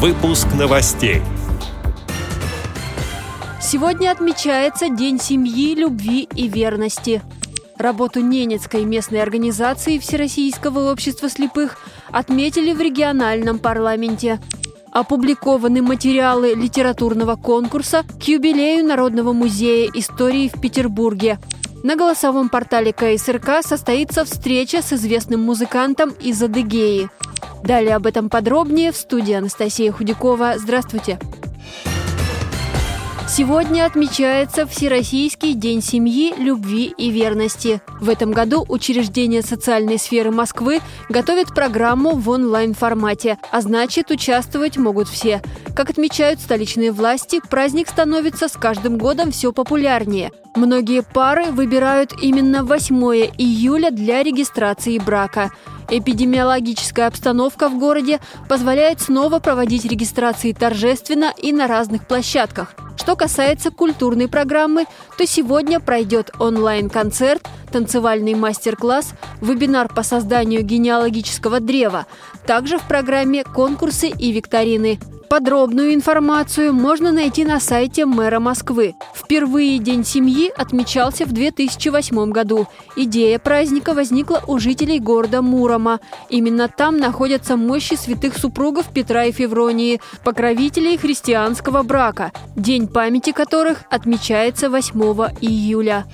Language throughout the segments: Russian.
Выпуск новостей. Сегодня отмечается День семьи, любви и верности. Работу Ненецкой местной организации Всероссийского общества слепых отметили в региональном парламенте. Опубликованы материалы литературного конкурса к юбилею Народного музея истории в Петербурге. На голосовом портале КСРК состоится встреча с известным музыкантом из Адыгеи. Далее об этом подробнее в студии Анастасия Худякова. Здравствуйте! Сегодня отмечается Всероссийский день семьи, любви и верности. В этом году учреждения социальной сферы Москвы готовят программу в онлайн-формате, а значит, участвовать могут все. Как отмечают столичные власти, праздник становится с каждым годом все популярнее. Многие пары выбирают именно 8 июля для регистрации брака. Эпидемиологическая обстановка в городе позволяет снова проводить регистрации торжественно и на разных площадках. Что касается культурной программы, то сегодня пройдет онлайн-концерт, танцевальный мастер-класс, вебинар по созданию генеалогического древа. Также в программе конкурсы и викторины. Подробную информацию можно найти на сайте мэра Москвы. Впервые День семьи отмечался в 2008 году. Идея праздника возникла у жителей города Мурома. Именно там находятся мощи святых супругов Петра и Февронии, покровителей христианского брака, день памяти которых отмечается 8 июля.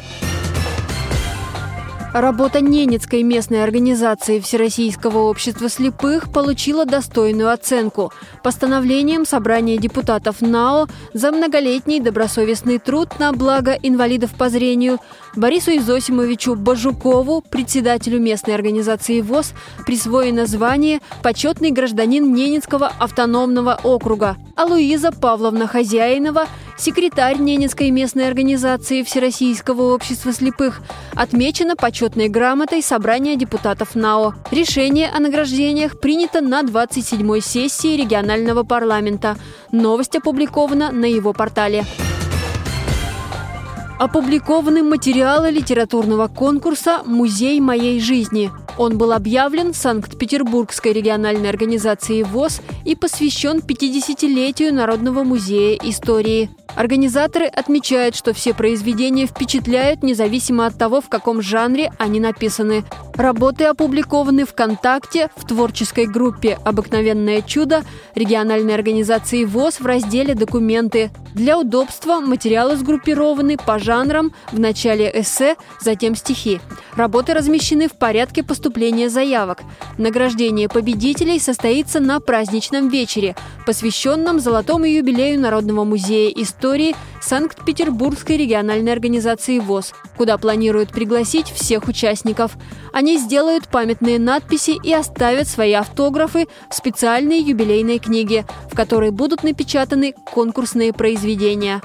Работа Ненецкой местной организации Всероссийского общества слепых получила достойную оценку. Постановлением Собрания депутатов НАО за многолетний добросовестный труд на благо инвалидов по зрению Борису Изосимовичу Бажукову, председателю местной организации ВОЗ, присвоено звание «Почетный гражданин Ненецкого автономного округа», а Луиза Павловна Хозяинова – секретарь Ненецкой местной организации Всероссийского общества слепых, отмечена почетной грамотой Собрания депутатов НАО. Решение о награждениях принято на 27-й сессии регионального парламента. Новость опубликована на его портале. Опубликованы материалы литературного конкурса «Музей моей жизни». Он был объявлен Санкт-Петербургской региональной организацией ВОЗ и посвящен 50-летию Народного музея истории. Организаторы отмечают, что все произведения впечатляют независимо от того, в каком жанре они написаны. Работы опубликованы ВКонтакте, в творческой группе «Обыкновенное чудо» региональной организации ВОЗ в разделе «Документы». Для удобства материалы сгруппированы по жанрам, в начале эссе, затем стихи. Работы размещены в порядке поступления заявок. Награждение победителей состоится на праздничном вечере, посвященном золотому юбилею Народного музея истории Санкт-Петербургской региональной организации ВОЗ, куда планируют пригласить всех участников. Они сделают памятные надписи и оставят свои автографы в специальной юбилейной книге, в которой будут напечатаны конкурсные произведения.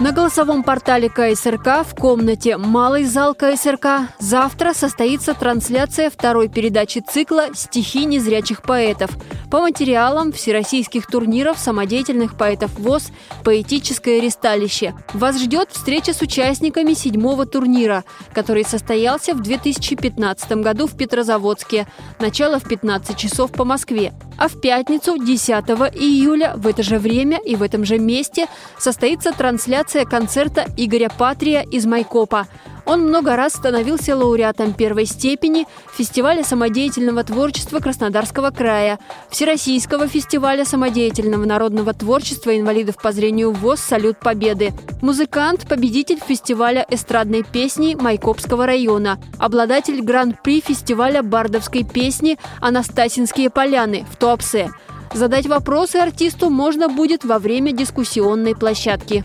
На голосовом портале КСРК в комнате «Малый зал КСРК» завтра состоится трансляция второй передачи цикла «Стихи незрячих поэтов» по материалам всероссийских турниров самодеятельных поэтов ВОЗ «Поэтическое ресталище». Вас ждет встреча с участниками седьмого турнира, который состоялся в 2015 году в Петрозаводске. Начало в 15 часов по Москве. А в пятницу, 10 июля, в это же время и в этом же месте состоится трансляция концерта Игоря Патрия из Майкопа. Он много раз становился лауреатом первой степени фестиваля самодеятельного творчества Краснодарского края, Всероссийского фестиваля самодеятельного народного творчества инвалидов по зрению ВОЗ «Салют Победы». Музыкант, победитель фестиваля эстрадной песни Майкопского района, обладатель гран-при фестиваля бардовской песни «Анастасинские поляны» в Туапсе. Задать вопросы артисту можно будет во время дискуссионной площадки.